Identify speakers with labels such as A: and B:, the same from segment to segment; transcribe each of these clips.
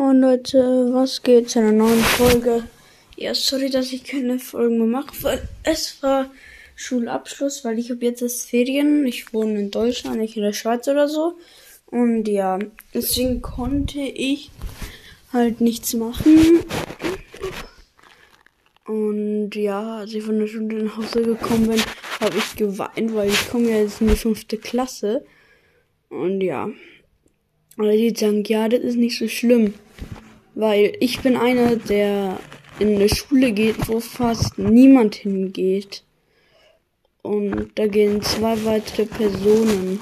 A: Und Leute, was geht zu einer neuen Folge? Ja, sorry, dass ich keine Folgen mehr mache, weil es war Schulabschluss, weil ich habe jetzt das Ferien. Ich wohne in Deutschland, nicht in der Schweiz oder so. Und ja, deswegen konnte ich halt nichts machen. Und ja, als ich von der Schule nach Hause gekommen bin, habe ich geweint, weil ich komme ja jetzt in die fünfte Klasse. Und ja. Aber die sagen, ja, das ist nicht so schlimm. Weil ich bin einer, der in eine Schule geht, wo fast niemand hingeht. Und da gehen zwei weitere Personen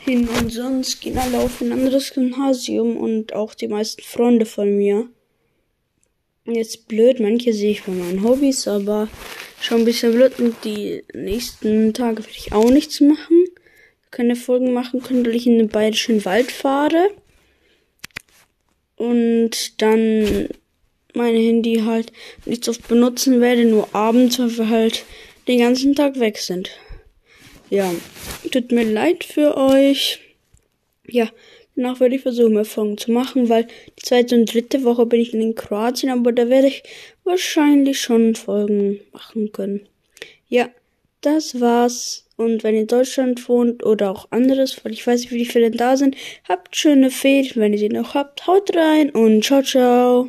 A: hin und sonst gehen alle auf ein anderes Gymnasium und auch die meisten Freunde von mir. Jetzt blöd, manche sehe ich bei meinen Hobbys, aber schon ein bisschen blöd und die nächsten Tage werde ich auch nichts machen keine Folgen machen können, weil ich in den bayerischen Wald fahre. Und dann mein Handy halt nicht so oft benutzen werde, nur abends, weil wir halt den ganzen Tag weg sind. Ja, tut mir leid für euch. Ja, danach werde ich versuchen, mehr Folgen zu machen, weil die zweite und dritte Woche bin ich in Kroatien, aber da werde ich wahrscheinlich schon Folgen machen können. Ja, das war's. Und wenn ihr in Deutschland wohnt oder auch anderes, weil ich weiß nicht, wie viele da sind, habt schöne Ferien, wenn ihr sie noch habt. Haut rein und ciao, ciao.